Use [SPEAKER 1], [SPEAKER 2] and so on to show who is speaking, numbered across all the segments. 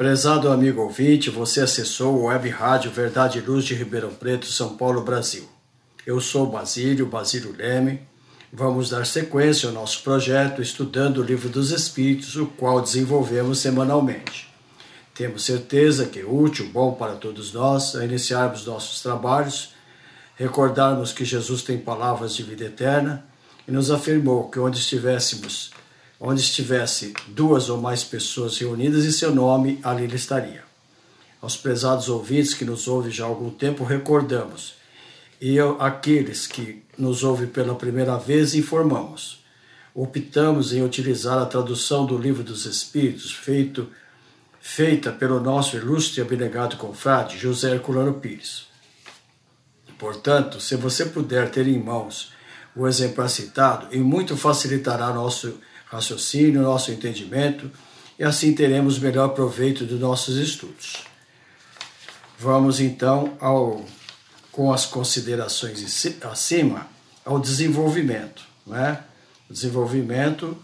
[SPEAKER 1] Prezado amigo ouvinte, você acessou o Web Rádio Verdade e Luz de Ribeirão Preto, São Paulo, Brasil. Eu sou Basílio, Basílio Leme. Vamos dar sequência ao nosso projeto estudando o Livro dos Espíritos, o qual desenvolvemos semanalmente. Temos certeza que é útil, bom para todos nós, a iniciarmos nossos trabalhos, recordarmos que Jesus tem palavras de vida eterna e nos afirmou que onde estivéssemos onde estivesse duas ou mais pessoas reunidas em seu nome, ali estaria. Aos prezados ouvintes que nos ouvem já há algum tempo, recordamos. E aqueles que nos ouvem pela primeira vez, informamos. Optamos em utilizar a tradução do Livro dos Espíritos, feito, feita pelo nosso ilustre e abnegado confrade José Herculano Pires. Portanto, se você puder ter em mãos o exemplar citado, e muito facilitará nosso raciocínio, nosso entendimento, e assim teremos melhor proveito dos nossos estudos. Vamos então ao, com as considerações acima ao desenvolvimento, né? O desenvolvimento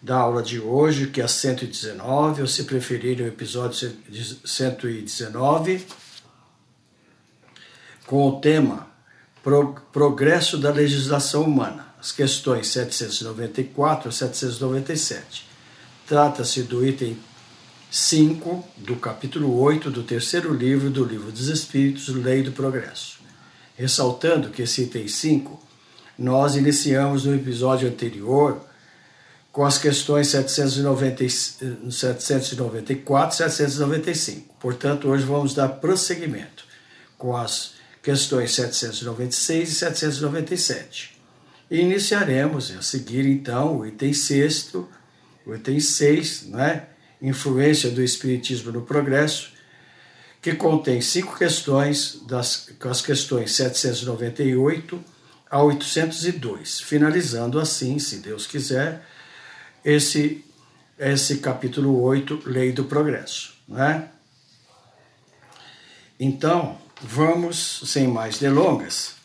[SPEAKER 1] da aula de hoje, que é 119, ou se preferirem o episódio 119, com o tema Progresso da Legislação Humana as questões 794 a 797. Trata-se do item 5 do capítulo 8 do terceiro livro do Livro dos Espíritos, Lei do Progresso. Ressaltando que esse item 5 nós iniciamos no episódio anterior com as questões 790, 794 e 795. Portanto, hoje vamos dar prosseguimento com as questões 796 e 797. E iniciaremos a seguir então o item sexto, o item 6, né? Influência do Espiritismo no Progresso, que contém cinco questões, das, as questões 798 a 802, finalizando assim, se Deus quiser, esse, esse capítulo 8, Lei do Progresso. Né? Então, vamos, sem mais delongas,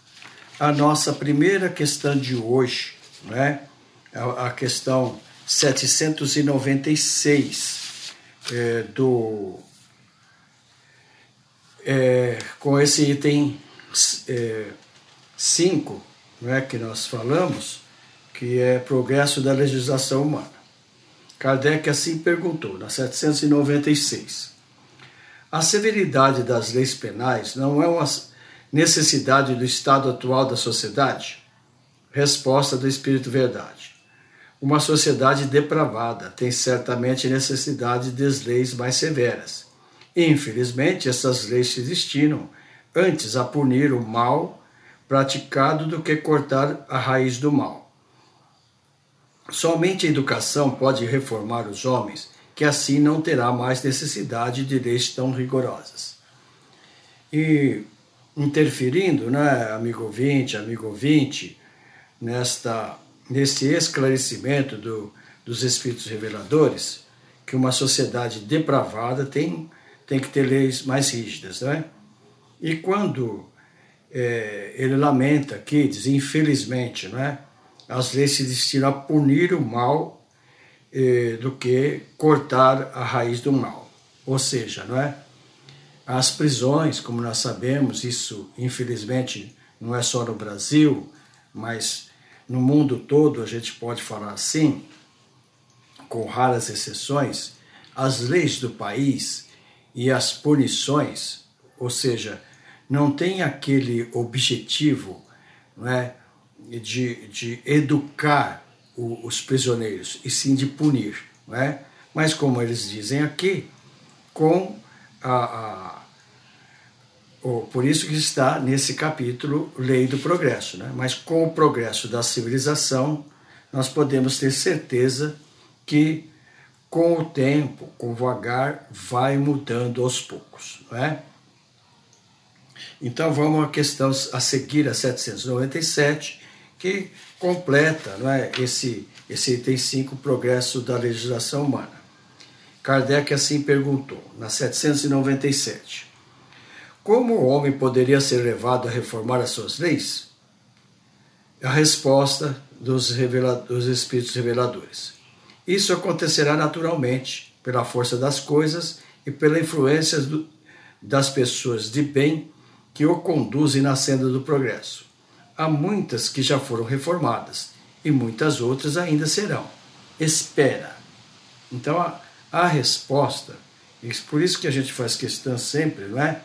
[SPEAKER 1] a nossa primeira questão de hoje, né? a questão 796 é, do é, com esse item 5 é, né, que nós falamos, que é progresso da legislação humana. Kardec assim perguntou, na 796. A severidade das leis penais não é uma Necessidade do estado atual da sociedade? Resposta do Espírito Verdade. Uma sociedade depravada tem certamente necessidade de leis mais severas. Infelizmente, essas leis se destinam antes a punir o mal praticado do que cortar a raiz do mal. Somente a educação pode reformar os homens, que assim não terá mais necessidade de leis tão rigorosas. E interferindo, né, amigo ouvinte, amigo ouvinte, nesta, neste esclarecimento do, dos Espíritos Reveladores, que uma sociedade depravada tem, tem que ter leis mais rígidas, né? E quando é, ele lamenta aqui, diz, infelizmente, né, as leis se destinam a punir o mal é, do que cortar a raiz do mal. Ou seja, não é? As prisões, como nós sabemos, isso infelizmente não é só no Brasil, mas no mundo todo, a gente pode falar assim, com raras exceções, as leis do país e as punições, ou seja, não tem aquele objetivo não é, de, de educar o, os prisioneiros, e sim de punir. Não é? Mas, como eles dizem aqui, com a, a por isso que está nesse capítulo Lei do Progresso. Né? Mas com o progresso da civilização, nós podemos ter certeza que com o tempo, com o vagar, vai mudando aos poucos. Não é? Então vamos à questão a seguir, a 797, que completa não é, esse, esse item 5, progresso da legislação humana. Kardec assim perguntou, na 797, como o homem poderia ser levado a reformar as suas leis? A resposta dos, dos espíritos reveladores. Isso acontecerá naturalmente, pela força das coisas e pela influência do, das pessoas de bem que o conduzem na senda do progresso. Há muitas que já foram reformadas e muitas outras ainda serão. Espera. Então, a, resposta, e por isso que a gente faz questão sempre, não é?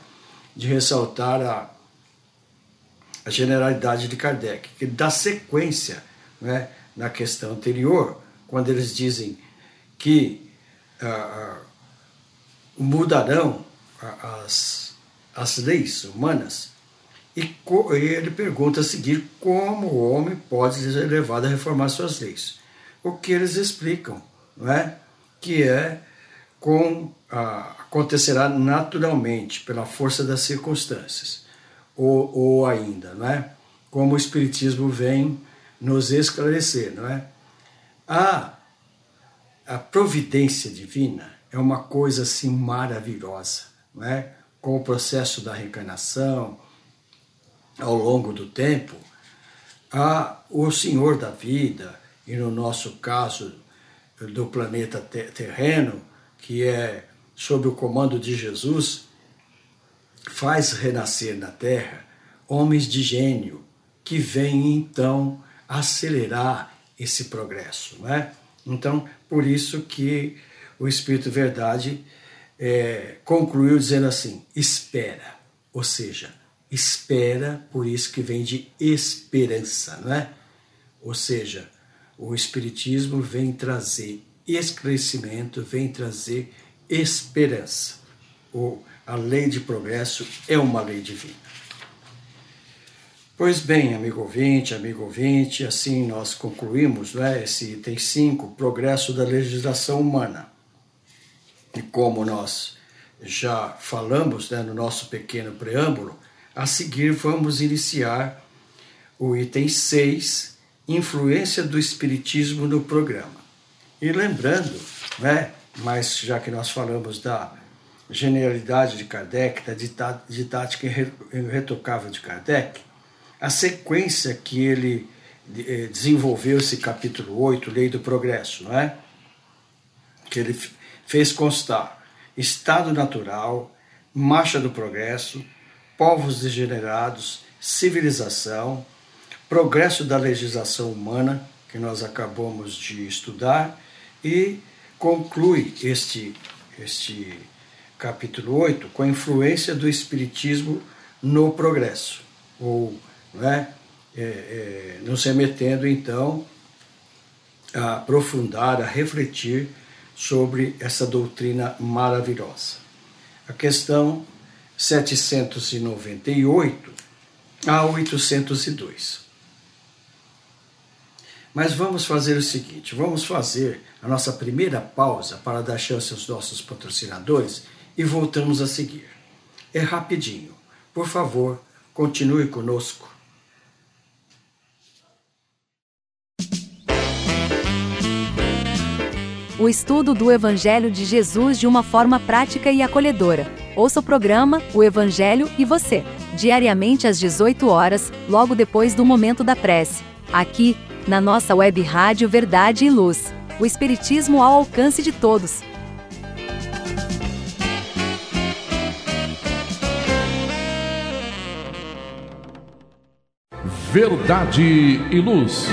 [SPEAKER 1] De ressaltar a, a generalidade de Kardec, que dá sequência né, na questão anterior, quando eles dizem que ah, ah mudarão as, as leis humanas, e ele pergunta a seguir como o homem pode ser levado a reformar suas leis. O que eles explicam, não é? Que é com ah, acontecerá naturalmente pela força das circunstâncias, ou, ou ainda, não é? como o Espiritismo vem nos esclarecer, não é? A, a providência divina é uma coisa assim maravilhosa, não é? Com o processo da reencarnação, ao longo do tempo, a, o Senhor da vida, e no nosso caso do planeta terreno, que é sob o comando de Jesus, faz renascer na Terra homens de gênio que vêm então acelerar esse progresso, não é? Então, por isso que o Espírito Verdade é, concluiu dizendo assim: espera, ou seja, espera, por isso que vem de esperança, não é? Ou seja, o Espiritismo vem trazer esclarecimento, vem trazer esperança. O, a lei de progresso é uma lei divina. Pois bem, amigo ouvinte, amigo ouvinte, assim nós concluímos né, esse item 5, progresso da legislação humana. E como nós já falamos né, no nosso pequeno preâmbulo, a seguir vamos iniciar o item 6, influência do Espiritismo no programa. E lembrando, né, mas já que nós falamos da genialidade de Kardec, da didática irretocável de Kardec, a sequência que ele eh, desenvolveu esse capítulo 8, Lei do Progresso, não é? Que ele fez constar estado natural, marcha do progresso, povos degenerados, civilização, progresso da legislação humana, que nós acabamos de estudar, e conclui este, este capítulo 8 com a influência do Espiritismo no progresso, ou né, é, é, nos remetendo então a aprofundar, a refletir sobre essa doutrina maravilhosa. A questão 798 a 802. Mas vamos fazer o seguinte: vamos fazer a nossa primeira pausa para dar chance aos nossos patrocinadores e voltamos a seguir. É rapidinho. Por favor, continue conosco.
[SPEAKER 2] O estudo do Evangelho de Jesus de uma forma prática e acolhedora. Ouça o programa O Evangelho e Você, diariamente às 18 horas, logo depois do momento da prece. Aqui, na nossa web rádio Verdade e Luz. O Espiritismo ao alcance de todos.
[SPEAKER 3] Verdade e Luz.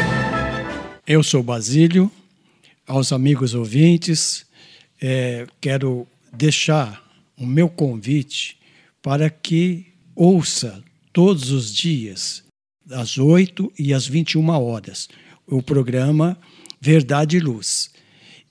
[SPEAKER 1] Eu sou Basílio, aos amigos ouvintes, é, quero deixar o meu convite para que ouça todos os dias, às 8 e às 21 horas, o programa Verdade e Luz.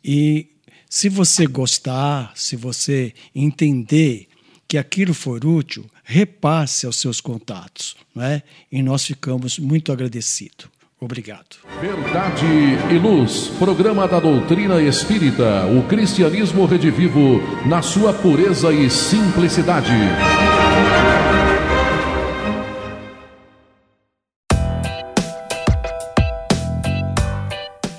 [SPEAKER 1] E se você gostar, se você entender que aquilo for útil, repasse aos seus contatos, não é? E nós ficamos muito agradecidos. Obrigado.
[SPEAKER 3] Verdade e Luz, programa da doutrina espírita, o cristianismo redivivo na sua pureza e simplicidade.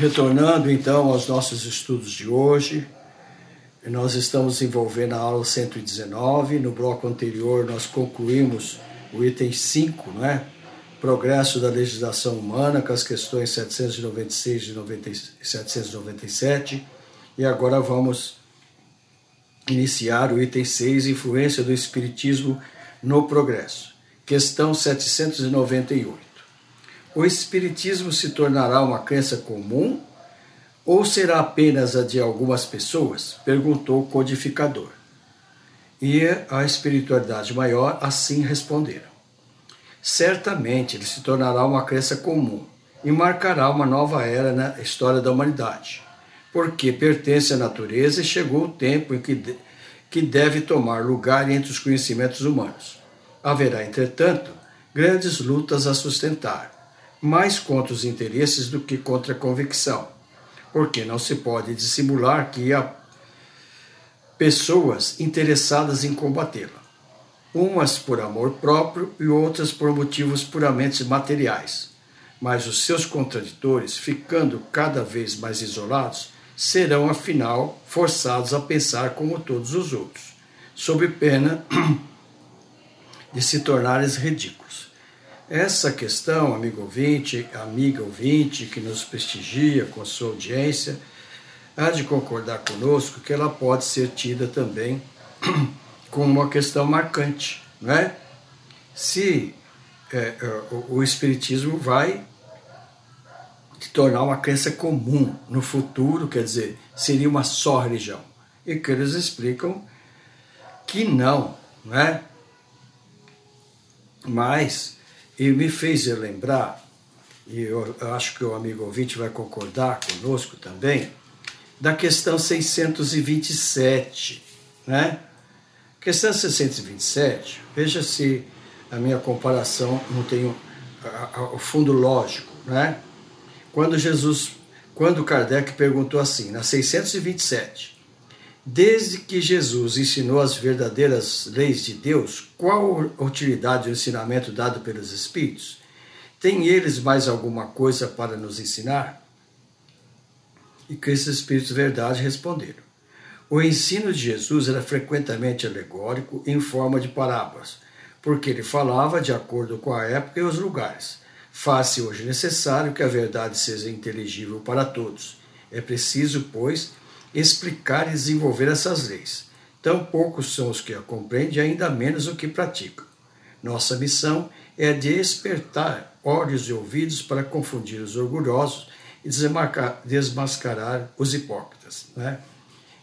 [SPEAKER 1] Retornando então aos nossos estudos de hoje, nós estamos envolvendo a aula 119. No bloco anterior, nós concluímos o item 5, não é? Progresso da legislação humana, com as questões 796 e 797. E agora vamos iniciar o item 6, Influência do Espiritismo no Progresso. Questão 798 o Espiritismo se tornará uma crença comum ou será apenas a de algumas pessoas? perguntou o codificador. E a espiritualidade maior assim responderam. Certamente ele se tornará uma crença comum e marcará uma nova era na história da humanidade, porque pertence à natureza e chegou o tempo em que, que deve tomar lugar entre os conhecimentos humanos. Haverá, entretanto, grandes lutas a sustentar mais contra os interesses do que contra a convicção, porque não se pode dissimular que há pessoas interessadas em combatê-la, umas por amor próprio e outras por motivos puramente materiais. Mas os seus contraditores, ficando cada vez mais isolados, serão afinal forçados a pensar como todos os outros, sob pena de se tornarem ridículos. Essa questão, amigo ouvinte, amiga ouvinte que nos prestigia com sua audiência, há de concordar conosco que ela pode ser tida também como uma questão marcante, não é? Se é, é o, Espiritismo vai se tornar uma crença comum no futuro, quer dizer, seria uma só religião. E que eles explicam que não, não é? Mas e me fez lembrar, e eu acho que o amigo ouvinte vai concordar conosco também, da questão 627, né? Questão 627, veja se a minha comparação não tem o fundo lógico, né? Quando Jesus, quando Kardec perguntou assim, na 627, Desde que Jesus ensinou as verdadeiras leis de Deus, qual a utilidade do ensinamento dado pelos Espíritos? Tem eles mais alguma coisa para nos ensinar? E que esses Espíritos de verdade responderam. O ensino de Jesus era frequentemente alegórico em forma de parábolas, porque ele falava de acordo com a época e os lugares. Faz-se hoje necessário que a verdade seja inteligível para todos. É preciso, pois, explicar e desenvolver essas leis. Tão poucos são os que a compreendem ainda menos o que praticam. Nossa missão é despertar olhos e ouvidos para confundir os orgulhosos e desmascarar os hipócritas. Né?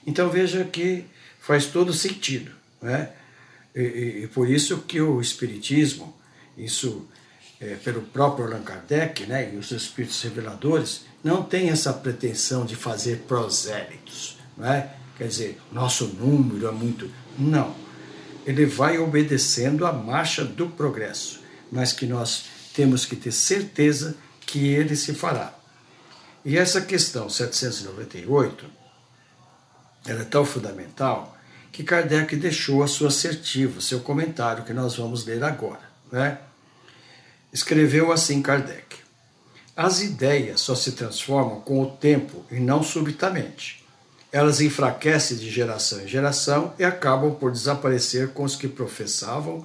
[SPEAKER 1] Então veja que faz todo sentido. Né? E, e, e por isso que o Espiritismo, isso é, pelo próprio Allan Kardec né, e os Espíritos Reveladores, não tem essa pretensão de fazer prosélitos, não é? Quer dizer, nosso número é muito. Não. Ele vai obedecendo à marcha do progresso, mas que nós temos que ter certeza que ele se fará. E essa questão 798 ela é tão fundamental que Kardec deixou a sua assertiva, seu comentário, que nós vamos ler agora. Né? Escreveu assim Kardec: As ideias só se transformam com o tempo e não subitamente. Elas enfraquecem de geração em geração e acabam por desaparecer com os que professavam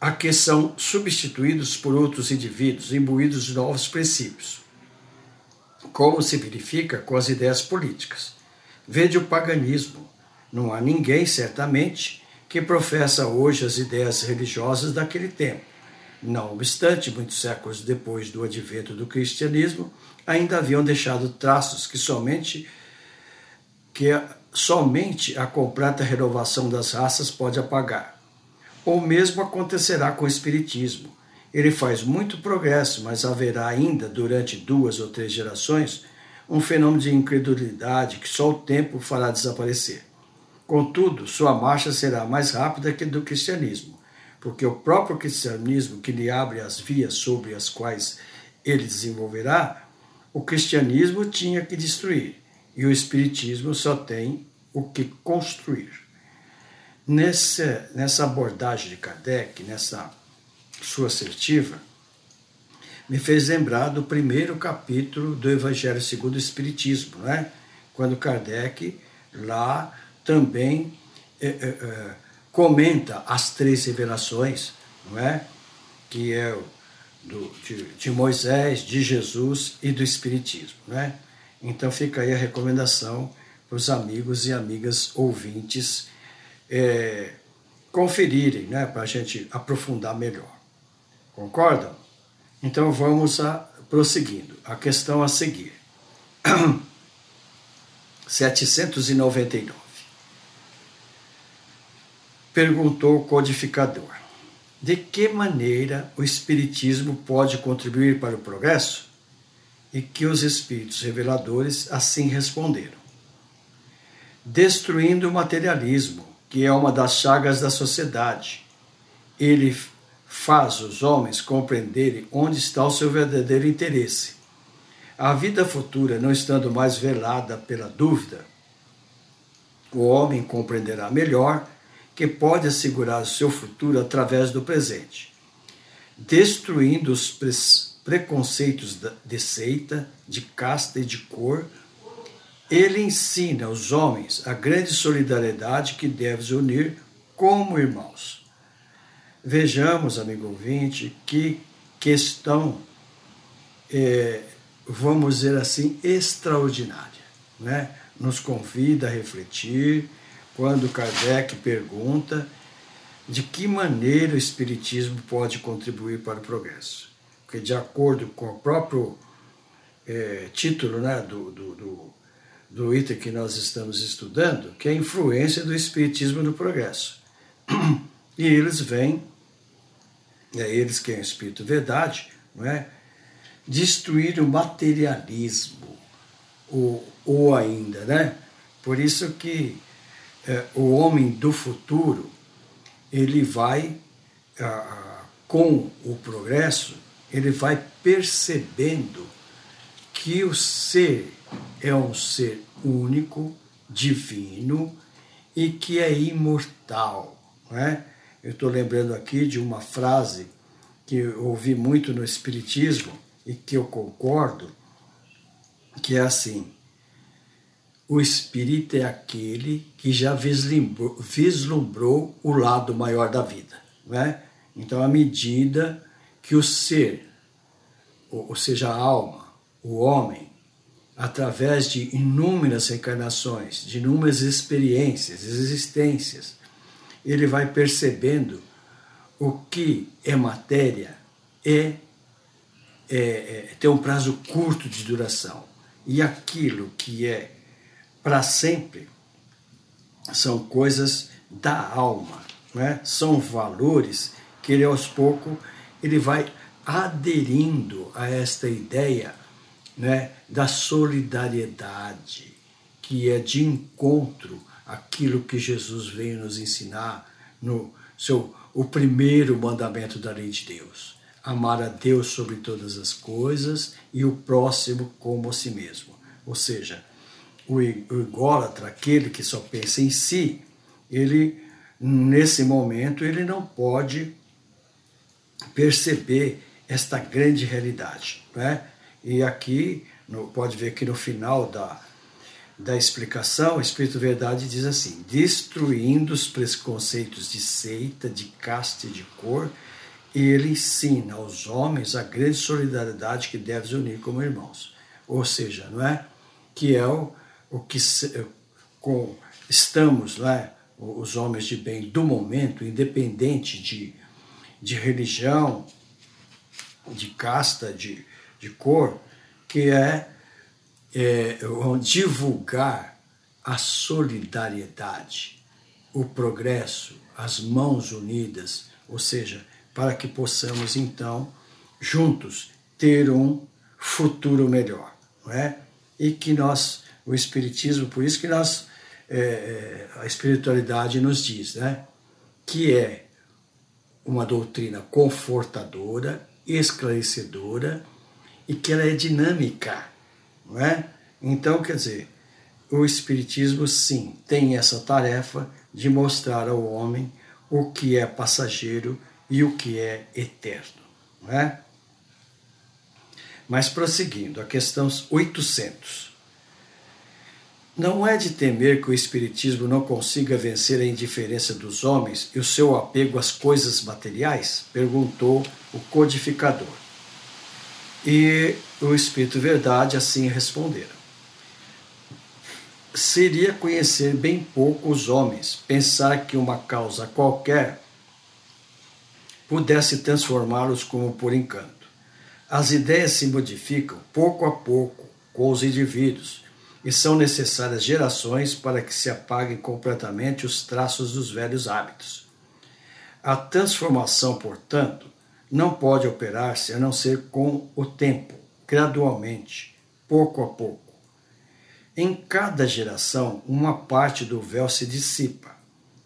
[SPEAKER 1] a que são substituídos por outros indivíduos imbuídos de novos princípios, como se verifica com as ideias políticas. Vede o paganismo. Não há ninguém, certamente, que professa hoje as ideias religiosas daquele tempo. Não obstante, muitos séculos depois do advento do cristianismo, ainda haviam deixado traços que somente que somente a completa renovação das raças pode apagar. O mesmo acontecerá com o espiritismo. Ele faz muito progresso, mas haverá ainda durante duas ou três gerações um fenômeno de incredulidade que só o tempo fará desaparecer. Contudo, sua marcha será mais rápida que do cristianismo, porque o próprio cristianismo que lhe abre as vias sobre as quais ele desenvolverá, o cristianismo tinha que destruir, e o espiritismo só tem o que construir. Nessa, nessa abordagem de Kardec, nessa sua assertiva, me fez lembrar do primeiro capítulo do Evangelho segundo o Espiritismo, né? quando Kardec lá também é, é, comenta as três revelações, não é? que é do, de, de, Moisés, de Jesus e do Espiritismo. Né? Então fica aí a recomendação para os amigos e amigas ouvintes é, conferirem, né? para a gente aprofundar melhor. Concordam? Então vamos a, prosseguindo. A questão a seguir. 799. Perguntou o codificador: De que maneira o Espiritismo pode contribuir para o progresso? E que os Espíritos reveladores assim responderam: Destruindo o materialismo, que é uma das chagas da sociedade. Ele faz os homens compreenderem onde está o seu verdadeiro interesse. A vida futura não estando mais velada pela dúvida, o homem compreenderá melhor que pode assegurar o seu futuro através do presente, destruindo os pre preconceitos de seita, de casta e de cor. Ele ensina aos homens a grande solidariedade que deve unir como irmãos Vejamos, amigo ouvinte, que questão, é, vamos dizer assim, extraordinária. Né? Nos convida a refletir quando Kardec pergunta de que maneira o Espiritismo pode contribuir para o progresso. Porque, de acordo com o próprio é, título né, do, do, do, do item que nós estamos estudando, que é a influência do Espiritismo no progresso. E eles vêm é eles que é o Espírito Verdade, não é? destruir o materialismo, ou, ou ainda, né? Por isso que é, o homem do futuro, ele vai, com o progresso, ele vai percebendo que o ser é um ser único, divino e que é imortal, não é? Eu estou lembrando aqui de uma frase que eu ouvi muito no Espiritismo e que eu concordo, que é assim: o espírito é aquele que já vislumbrou, vislumbrou o lado maior da vida. Né? Então, à medida que o ser, ou seja, a alma, o homem, através de inúmeras encarnações, de inúmeras experiências, existências, ele vai percebendo o que é matéria é, é, é tem um prazo curto de duração e aquilo que é para sempre são coisas da alma, né? são valores que ele aos poucos ele vai aderindo a esta ideia né, da solidariedade, que é de encontro aquilo que Jesus veio nos ensinar no seu o primeiro mandamento da lei de Deus: amar a Deus sobre todas as coisas e o próximo como a si mesmo. Ou seja, o ególatra, aquele que só pensa em si, ele nesse momento ele não pode perceber esta grande realidade, né? E aqui no, pode ver que no final da, da explicação, o Espírito Verdade diz assim: destruindo os preconceitos de seita, de casta e de cor, ele ensina aos homens a grande solidariedade que deve unir como irmãos. Ou seja, não é? Que é o, o que com, estamos, é? os homens de bem do momento, independente de, de religião, de casta, de, de cor, que é, é divulgar a solidariedade, o progresso, as mãos unidas, ou seja, para que possamos então juntos ter um futuro melhor, não é? E que nós, o espiritismo, por isso que nós é, é, a espiritualidade nos diz, né? Que é uma doutrina confortadora, esclarecedora e que ela é dinâmica, não é? Então, quer dizer, o Espiritismo, sim, tem essa tarefa de mostrar ao homem o que é passageiro e o que é eterno, não é? Mas prosseguindo, a questão 800. Não é de temer que o Espiritismo não consiga vencer a indiferença dos homens e o seu apego às coisas materiais? Perguntou o codificador. E o Espírito Verdade assim respondera. Seria conhecer bem pouco os homens, pensar que uma causa qualquer pudesse transformá-los como por encanto. As ideias se modificam pouco a pouco com os indivíduos e são necessárias gerações para que se apaguem completamente os traços dos velhos hábitos. A transformação, portanto, não pode operar-se a não ser com o tempo, gradualmente, pouco a pouco. Em cada geração, uma parte do véu se dissipa.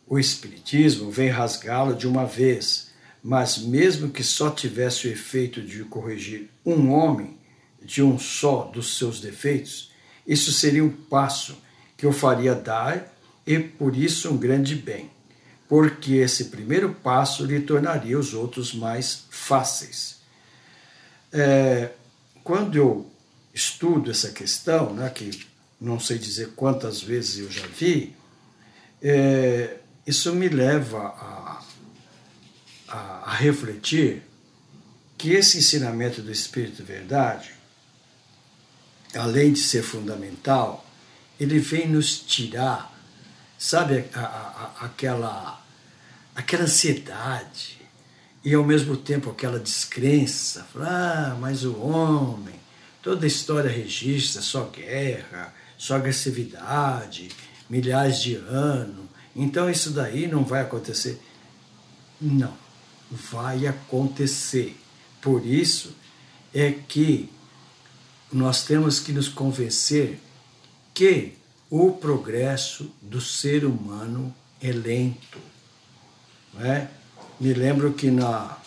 [SPEAKER 1] O Espiritismo vem rasgá-lo de uma vez, mas mesmo que só tivesse o efeito de corrigir um homem de um só dos seus defeitos, isso seria um passo que eu faria dar e por isso um grande bem, porque esse primeiro passo lhe tornaria os outros mais fáceis. É, quando eu estudo essa questão, né, que não sei dizer quantas vezes eu já vi, é, isso me leva a, a, a refletir que esse ensinamento do Espírito Verdade além de ser fundamental, ele vem nos tirar, sabe, a, a, aquela, aquela ansiedade e ao mesmo tempo aquela descrença. Ah, mas o homem, toda a história registra só guerra, só agressividade, milhares de anos. Então isso daí não vai acontecer. Não, vai acontecer. Por isso é que nós temos que nos convencer que o progresso do ser humano é lento. É? Me lembro que na,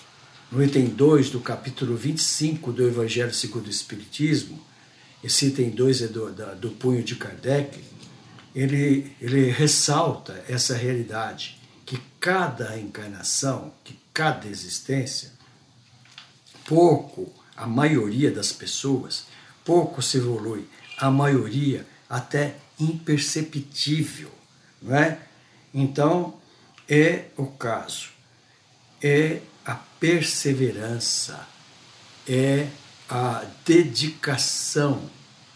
[SPEAKER 1] no item 2 do capítulo 25 do Evangelho segundo o Espiritismo, esse item 2 é do, da, do punho de Kardec, ele, ele ressalta essa realidade, que cada encarnação, que cada existência, pouco, a maioria das pessoas, pouco se evolui, a maioria até imperceptível, não é? Então, é o caso, é a perseverança, é a dedicação.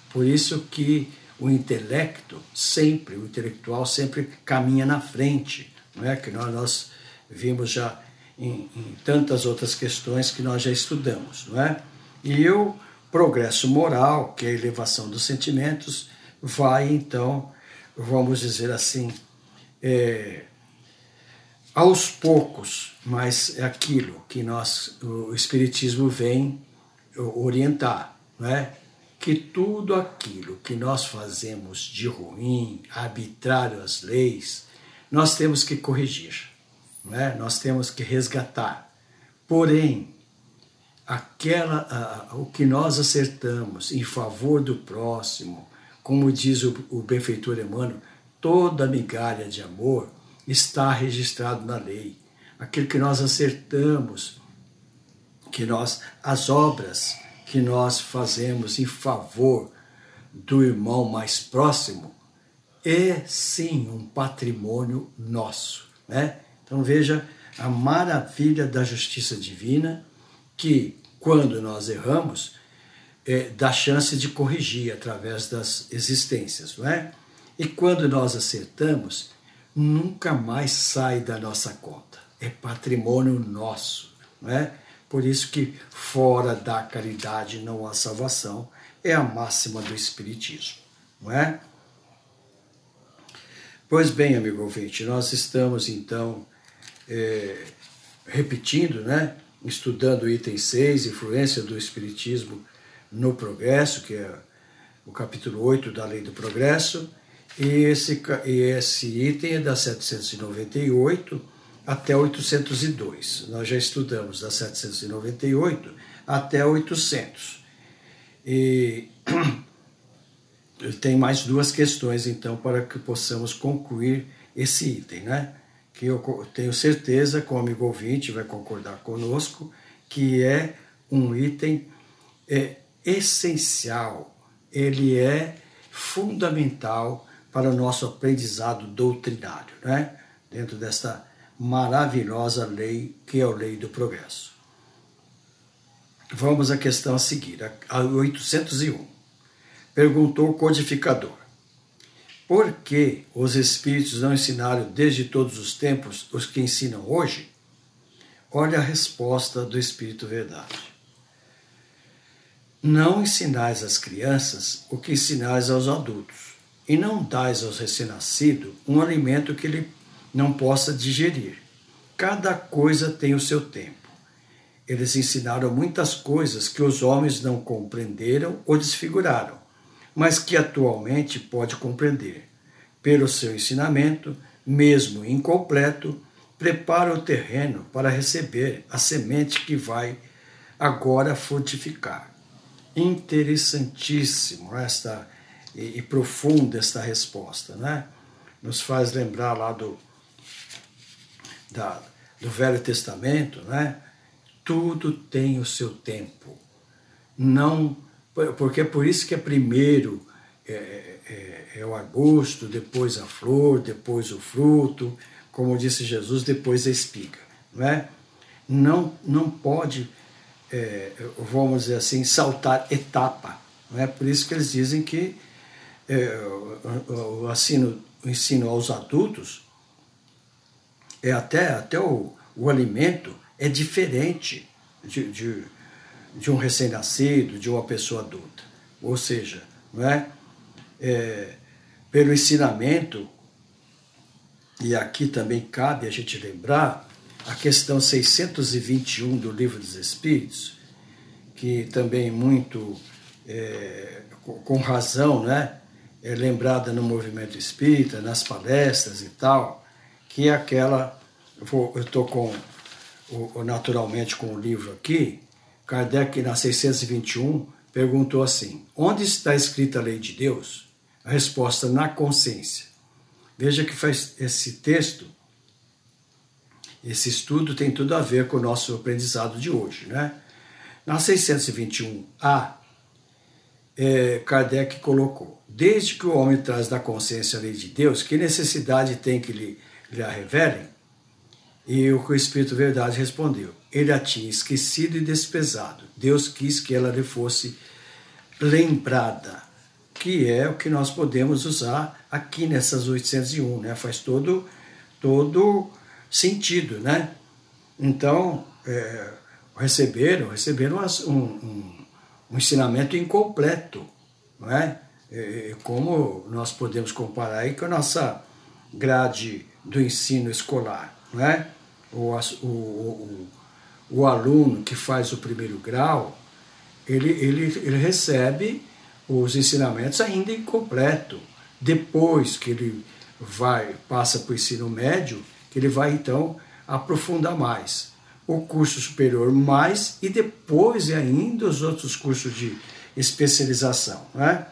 [SPEAKER 1] Por isso que o intelecto sempre, o intelectual sempre caminha na frente, não é? Que nós, nós vimos já em, em tantas outras questões que nós já estudamos, não é? E eu progresso moral, que é a elevação dos sentimentos, vai então, vamos dizer assim, é, aos poucos, mas é aquilo que nós, o Espiritismo vem orientar, não é? que tudo aquilo que nós fazemos de ruim, arbitrário às leis, nós temos que corrigir, não é? nós temos que resgatar. Porém, aquela, o que nós acertamos em favor do próximo, como diz o, o benfeitor Emmanuel, toda migalha de amor está registrado na lei. Aquilo que nós acertamos, que nós as obras que nós fazemos em favor do irmão mais próximo é sim um patrimônio nosso, né? Então veja a maravilha da justiça divina que quando nós erramos é, dá chance de corrigir através das existências, não é? E quando nós acertamos, nunca mais sai da nossa conta. É patrimônio nosso, não é? Por isso que fora da caridade não há salvação, é a máxima do Espiritismo, não é? Pois bem, amigo ouvinte, nós estamos então é, repetindo, né? Estudando o item 6, influência do Espiritismo no progresso, que é o capítulo 8 da Lei do Progresso, e esse, e esse item é da 798 até 802. Nós já estudamos da 798 até 800. E tem mais duas questões, então, para que possamos concluir esse item, né? Que eu tenho certeza que o amigo ouvinte vai concordar conosco, que é um item é, essencial, ele é fundamental para o nosso aprendizado doutrinário, né? dentro desta maravilhosa lei que é a lei do progresso. Vamos à questão a seguir, a 801. Perguntou o codificador: Por que os espíritos não ensinaram desde todos os tempos os que ensinam hoje? Olha a resposta do Espírito Verdade. Não ensinais às crianças o que ensinais aos adultos, e não dais aos recém-nascidos um alimento que ele não possa digerir. Cada coisa tem o seu tempo. Eles ensinaram muitas coisas que os homens não compreenderam ou desfiguraram, mas que atualmente pode compreender. Pelo seu ensinamento, mesmo incompleto, prepara o terreno para receber a semente que vai agora frutificar interessantíssimo esta e, e, profunda esta resposta, né? Nos faz lembrar lá do da, do Velho Testamento, né? Tudo tem o seu tempo. Não porque é por isso que é primeiro é, é, é o arbusto, depois a flor, depois o fruto, como disse Jesus, depois a espiga, não é? Não não pode é, vamos dizer assim, saltar etapa. Não é por isso que eles dizem que é, o, o, ensino, o ensino aos adultos é até, até o, o alimento é diferente de, de, de um recém-nascido, de uma pessoa adulta. Ou seja, não é? é pelo ensinamento, e aqui também cabe a gente lembrar a questão 621 do Livro dos Espíritos, que também muito é, com razão, né, é lembrada no movimento espírita, nas palestras e tal, que é aquela, eu estou com, naturalmente com o livro aqui, Kardec, na 621, perguntou assim: onde está escrita a lei de Deus? A resposta: na consciência. Veja que faz esse texto esse estudo tem tudo a ver com o nosso aprendizado de hoje. Né? Na 621A, é, Kardec colocou: Desde que o homem traz da consciência a lei de Deus, que necessidade tem que lhe, lhe a revelem? E o Espírito Verdade respondeu: Ele a tinha esquecido e despesado. Deus quis que ela lhe fosse lembrada, que é o que nós podemos usar aqui nessas 801, né? Faz todo todo sentido, né? Então, é, receberam, receberam um, um, um, ensinamento incompleto, não é? é? Como nós podemos comparar aí com a nossa grade do ensino escolar, não é? O, o, o, o aluno que faz o primeiro grau, ele, ele, ele recebe os ensinamentos ainda incompleto. Depois que ele vai passa para o ensino médio, que ele vai então aprofundar mais. O curso superior mais e depois ainda os outros cursos de especialização. Né?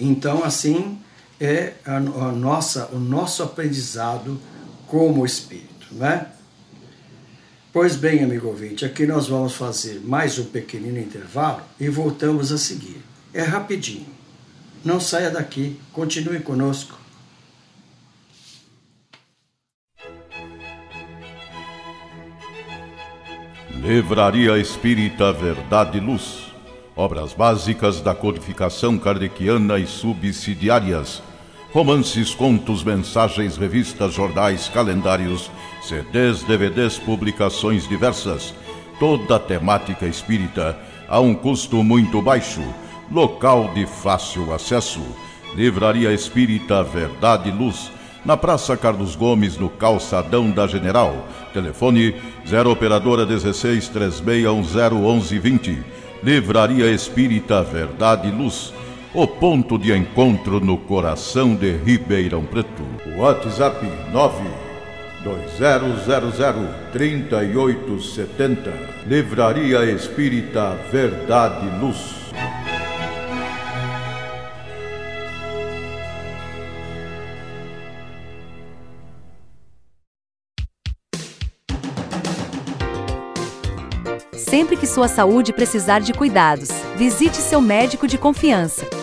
[SPEAKER 1] Então, assim, é a, a nossa, o nosso aprendizado como espírito, né? Pois bem, amigo ouvinte, aqui nós vamos fazer mais um pequenino intervalo e voltamos a seguir. É rapidinho. Não saia daqui, continue conosco.
[SPEAKER 4] Livraria Espírita Verdade e Luz. Obras básicas da codificação kardeciana e subsidiárias. Romances, contos, mensagens, revistas, jornais, calendários, CDs, DVDs, publicações diversas. Toda a temática espírita a um custo muito baixo. Local de fácil acesso. Livraria Espírita Verdade e Luz na Praça Carlos Gomes, no Calçadão da General. Telefone 0 Operadora 16 3610 1120. Livraria Espírita Verdade e Luz. O ponto de encontro no coração de Ribeirão Preto. WhatsApp 9 2000 3870. Livraria Espírita Verdade Luz.
[SPEAKER 2] Sempre que sua saúde precisar de cuidados, visite seu médico de confiança.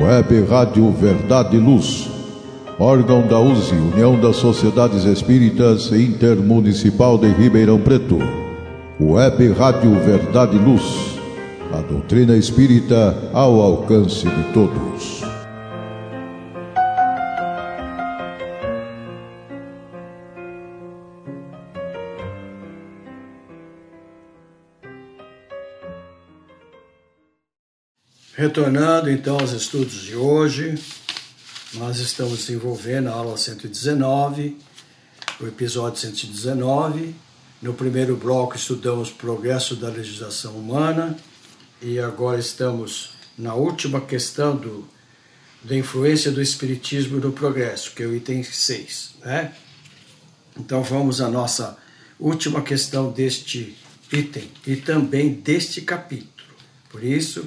[SPEAKER 4] Web Rádio Verdade e Luz. Órgão da USE, União das Sociedades Espíritas Intermunicipal de Ribeirão Preto. Web Rádio Verdade e Luz a doutrina espírita ao alcance de todos.
[SPEAKER 1] Retornando então aos estudos de hoje, nós estamos desenvolvendo a aula 119, o episódio 119. No primeiro bloco estudamos progresso da legislação humana e agora estamos na última questão do, da influência do Espiritismo no progresso, que é o item 6. Né? Então vamos à nossa última questão deste item e também deste capítulo. Por isso,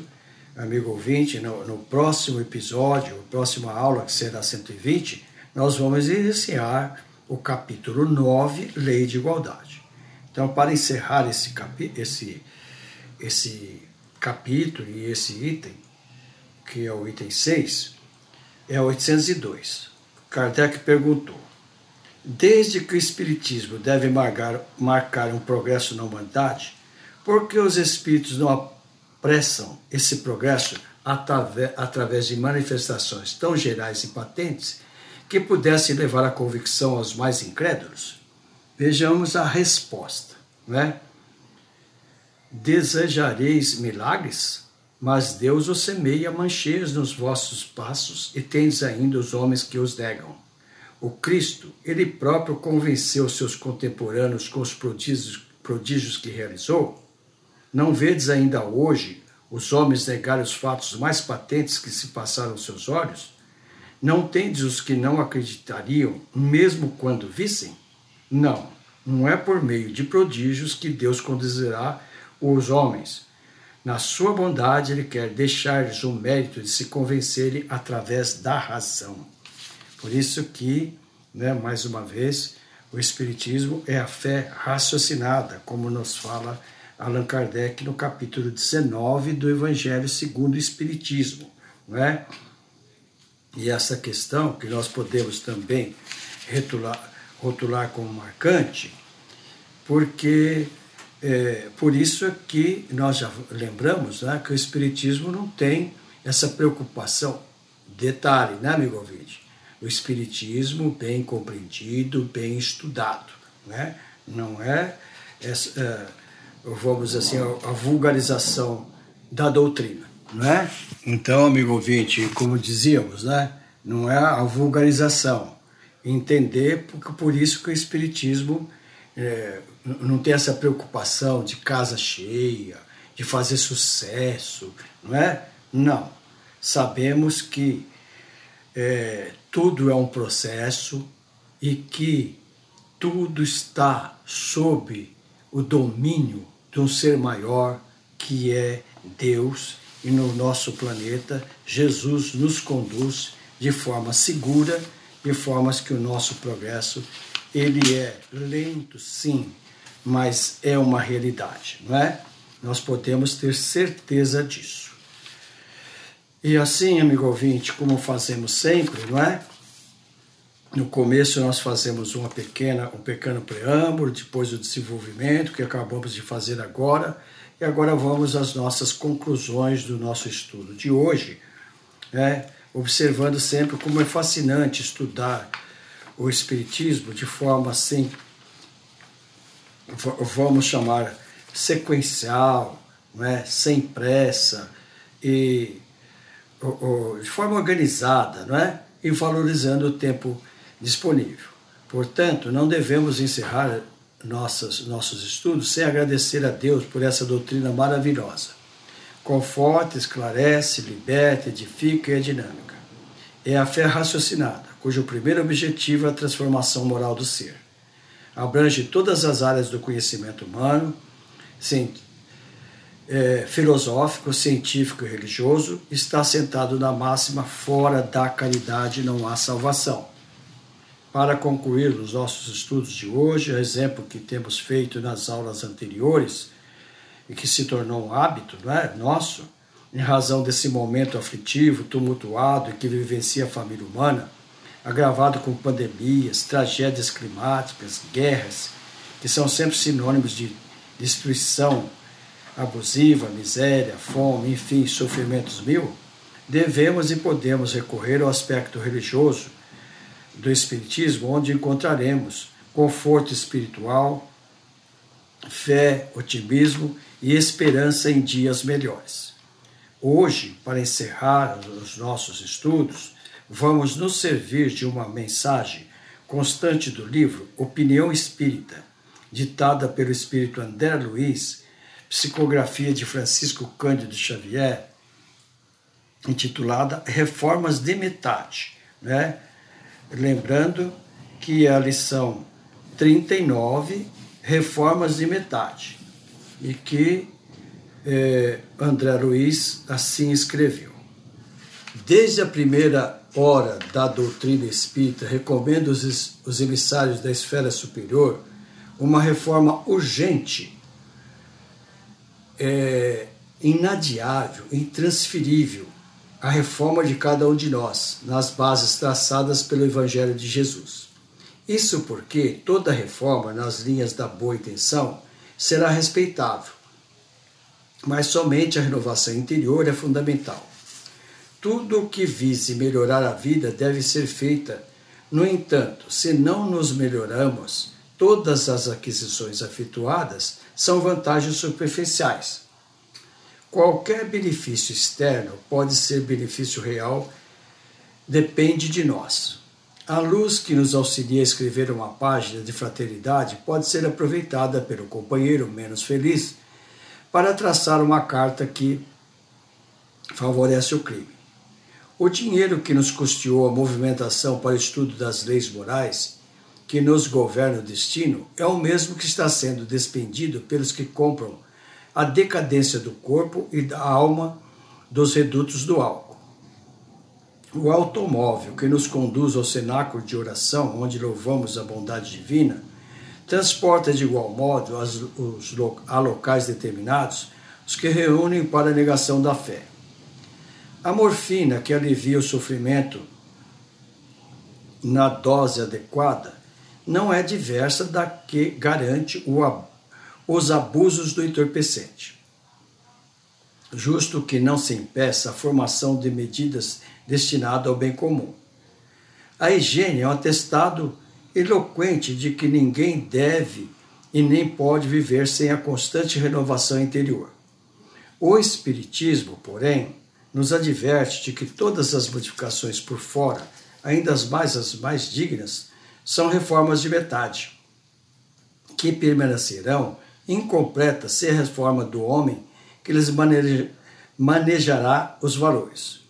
[SPEAKER 1] amigo ouvinte, no, no próximo episódio, próxima aula, que será 120, nós vamos iniciar o capítulo 9, Lei de Igualdade. Então, para encerrar esse, capi esse, esse capítulo e esse item, que é o item 6, é 802. Kardec perguntou: Desde que o Espiritismo deve marcar, marcar um progresso na humanidade, por que os espíritos não apressam esse progresso através, de manifestações tão gerais e patentes que pudessem levar à convicção aos mais incrédulos? Vejamos a resposta. Né? Desejareis milagres? Mas Deus os semeia mancheias nos vossos passos e tendes ainda os homens que os negam. O Cristo, ele próprio convenceu seus contemporâneos com os prodígios, prodígios que realizou? Não vedes ainda hoje os homens negar os fatos mais patentes que se passaram aos seus olhos? Não tendes os que não acreditariam, mesmo quando vissem? Não, não é por meio de prodígios que Deus conduzirá os homens. Na sua bondade, ele quer deixar-lhes o mérito de se convencerem através da razão. Por isso que, né, mais uma vez, o Espiritismo é a fé raciocinada, como nos fala Allan Kardec no capítulo 19 do Evangelho segundo o Espiritismo. Né? E essa questão que nós podemos também rotular, rotular como marcante, porque é, por isso é que nós já lembramos né, que o Espiritismo não tem essa preocupação. Detalhe, né, amigo ouvinte? O Espiritismo bem compreendido, bem estudado. Né? Não é essa, é, vamos assim, a, vulgarização da doutrina, não é? Então, amigo ouvinte, como dizíamos, né? Não é a vulgarização, entender porque por isso que o espiritismo é, não tem essa preocupação de casa cheia, de fazer sucesso, não é? Não. Sabemos que é, tudo é um processo e que tudo está sob o domínio de um ser maior que é Deus e no nosso planeta Jesus nos conduz de forma segura, de formas que o nosso progresso ele é lento, sim, mas é uma realidade, não é? Nós podemos ter certeza disso. E assim, amigo ouvinte, como fazemos sempre, não é? No começo nós fazemos uma pequena, um pequeno preâmbulo, depois o desenvolvimento que acabamos de fazer agora, e agora vamos às nossas conclusões do nosso estudo de hoje, né? observando sempre como é fascinante estudar o Espiritismo de forma assim, vamos chamar sequencial, né, sem pressa e de forma organizada, não é? E valorizando o tempo disponível. Portanto, não devemos encerrar nossas, nossos estudos sem agradecer a Deus por essa doutrina maravilhosa. Conforta, esclarece, liberta, edifica e é dinâmica. É a fé raciocinada, cujo primeiro objetivo é a transformação moral do ser. Abrange todas as áreas do conhecimento humano, é, filosófico, científico e religioso, está sentado na máxima fora da caridade não há salvação. Para concluir os nossos estudos de hoje, o exemplo que temos feito nas aulas anteriores e que se tornou um hábito é, nosso, em razão desse momento aflitivo, tumultuado que vivencia a família humana, agravado com pandemias, tragédias climáticas, guerras, que são sempre sinônimos de destruição abusiva, miséria, fome, enfim, sofrimentos mil, devemos e podemos recorrer ao aspecto religioso do Espiritismo, onde encontraremos conforto espiritual, fé, otimismo e esperança em dias melhores. Hoje, para encerrar os nossos estudos, vamos nos servir de uma mensagem constante do livro Opinião Espírita, ditada pelo espírito André Luiz, psicografia de Francisco Cândido Xavier, intitulada Reformas de Metade. Né? Lembrando que é a lição 39, Reformas de Metade, e que eh, André Luiz assim escreveu. Desde a primeira hora da doutrina espírita, recomendo os, os emissários da esfera superior uma reforma urgente, é, inadiável, intransferível, a reforma de cada um de nós, nas bases traçadas pelo Evangelho de Jesus. Isso porque toda reforma, nas linhas da boa intenção, será respeitável, mas somente a renovação interior é fundamental. Tudo o que vise melhorar a vida deve ser feita. No entanto, se não nos melhoramos, todas as aquisições efetuadas são vantagens superficiais. Qualquer benefício externo pode ser benefício real, depende de nós. A luz que nos auxilia a escrever uma página de fraternidade pode ser aproveitada pelo companheiro menos feliz para traçar uma carta que favorece o crime. O dinheiro que nos custeou a movimentação para o estudo das leis morais, que nos governa o destino, é o mesmo que está sendo despendido pelos que compram a decadência do corpo e da alma dos redutos do álcool. O automóvel que nos conduz ao cenáculo de oração, onde louvamos a bondade divina, transporta de igual modo as, os, a locais determinados os que reúnem para a negação da fé. A morfina, que alivia o sofrimento na dose adequada, não é diversa da que garante o, os abusos do entorpecente. Justo que não se impeça a formação de medidas destinadas ao bem comum. A higiene é um atestado eloquente de que ninguém deve e nem pode viver sem a constante renovação interior. O Espiritismo, porém, nos adverte de que todas as modificações por fora, ainda as mais, as mais dignas, são reformas de metade, que permanecerão incompletas sem a reforma do homem que lhes manejará os valores.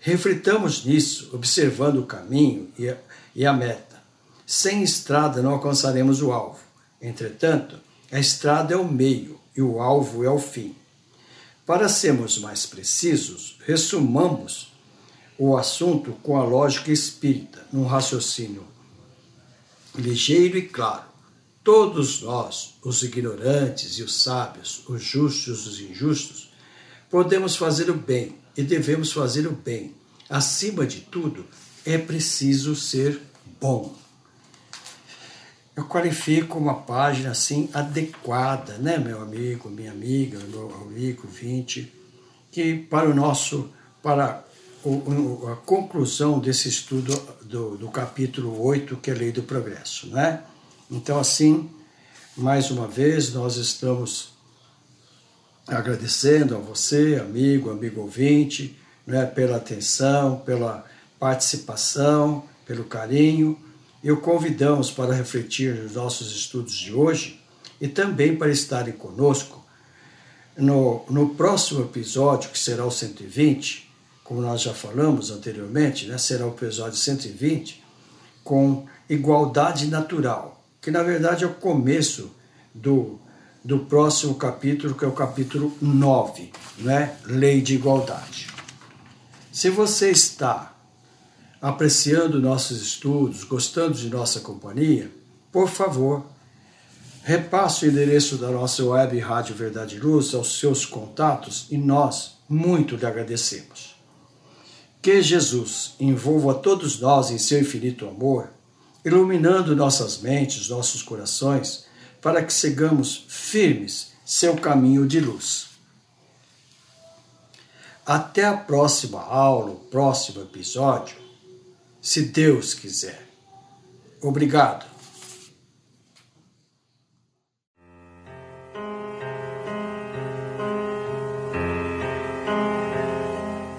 [SPEAKER 1] Reflitamos nisso, observando o caminho e a, e a meta. Sem estrada não alcançaremos o alvo. Entretanto, a estrada é o meio e o alvo é o fim. Para sermos mais precisos, resumamos o assunto com a lógica espírita, num raciocínio ligeiro e claro. Todos nós, os ignorantes e os sábios, os justos e os injustos, podemos fazer o bem e devemos fazer o bem. Acima de tudo, é preciso ser bom. Eu qualifico uma página assim adequada, né, meu amigo, minha amiga, meu amigo vinte, que para o nosso, para a conclusão desse estudo do, do capítulo 8, que é a Lei do Progresso, né? Então, assim, mais uma vez, nós estamos agradecendo a você, amigo, amigo ouvinte, né, pela atenção, pela participação, pelo carinho, e o convidamos para refletir nos nossos estudos de hoje e também para estarem conosco no, no próximo episódio, que será o 120, como nós já falamos anteriormente, né, será o episódio 120, com igualdade natural, que na verdade é o começo do do próximo capítulo, que é o capítulo 9, né? Lei de Igualdade. Se você está apreciando nossos estudos, gostando de nossa companhia, por favor, repasse o endereço da nossa web Rádio Verdade e Luz aos seus contatos e nós muito lhe agradecemos. Que Jesus envolva todos nós em seu infinito amor, iluminando nossas mentes, nossos corações para que sigamos firmes seu caminho de luz. Até a próxima aula, o próximo episódio, se Deus quiser. Obrigado.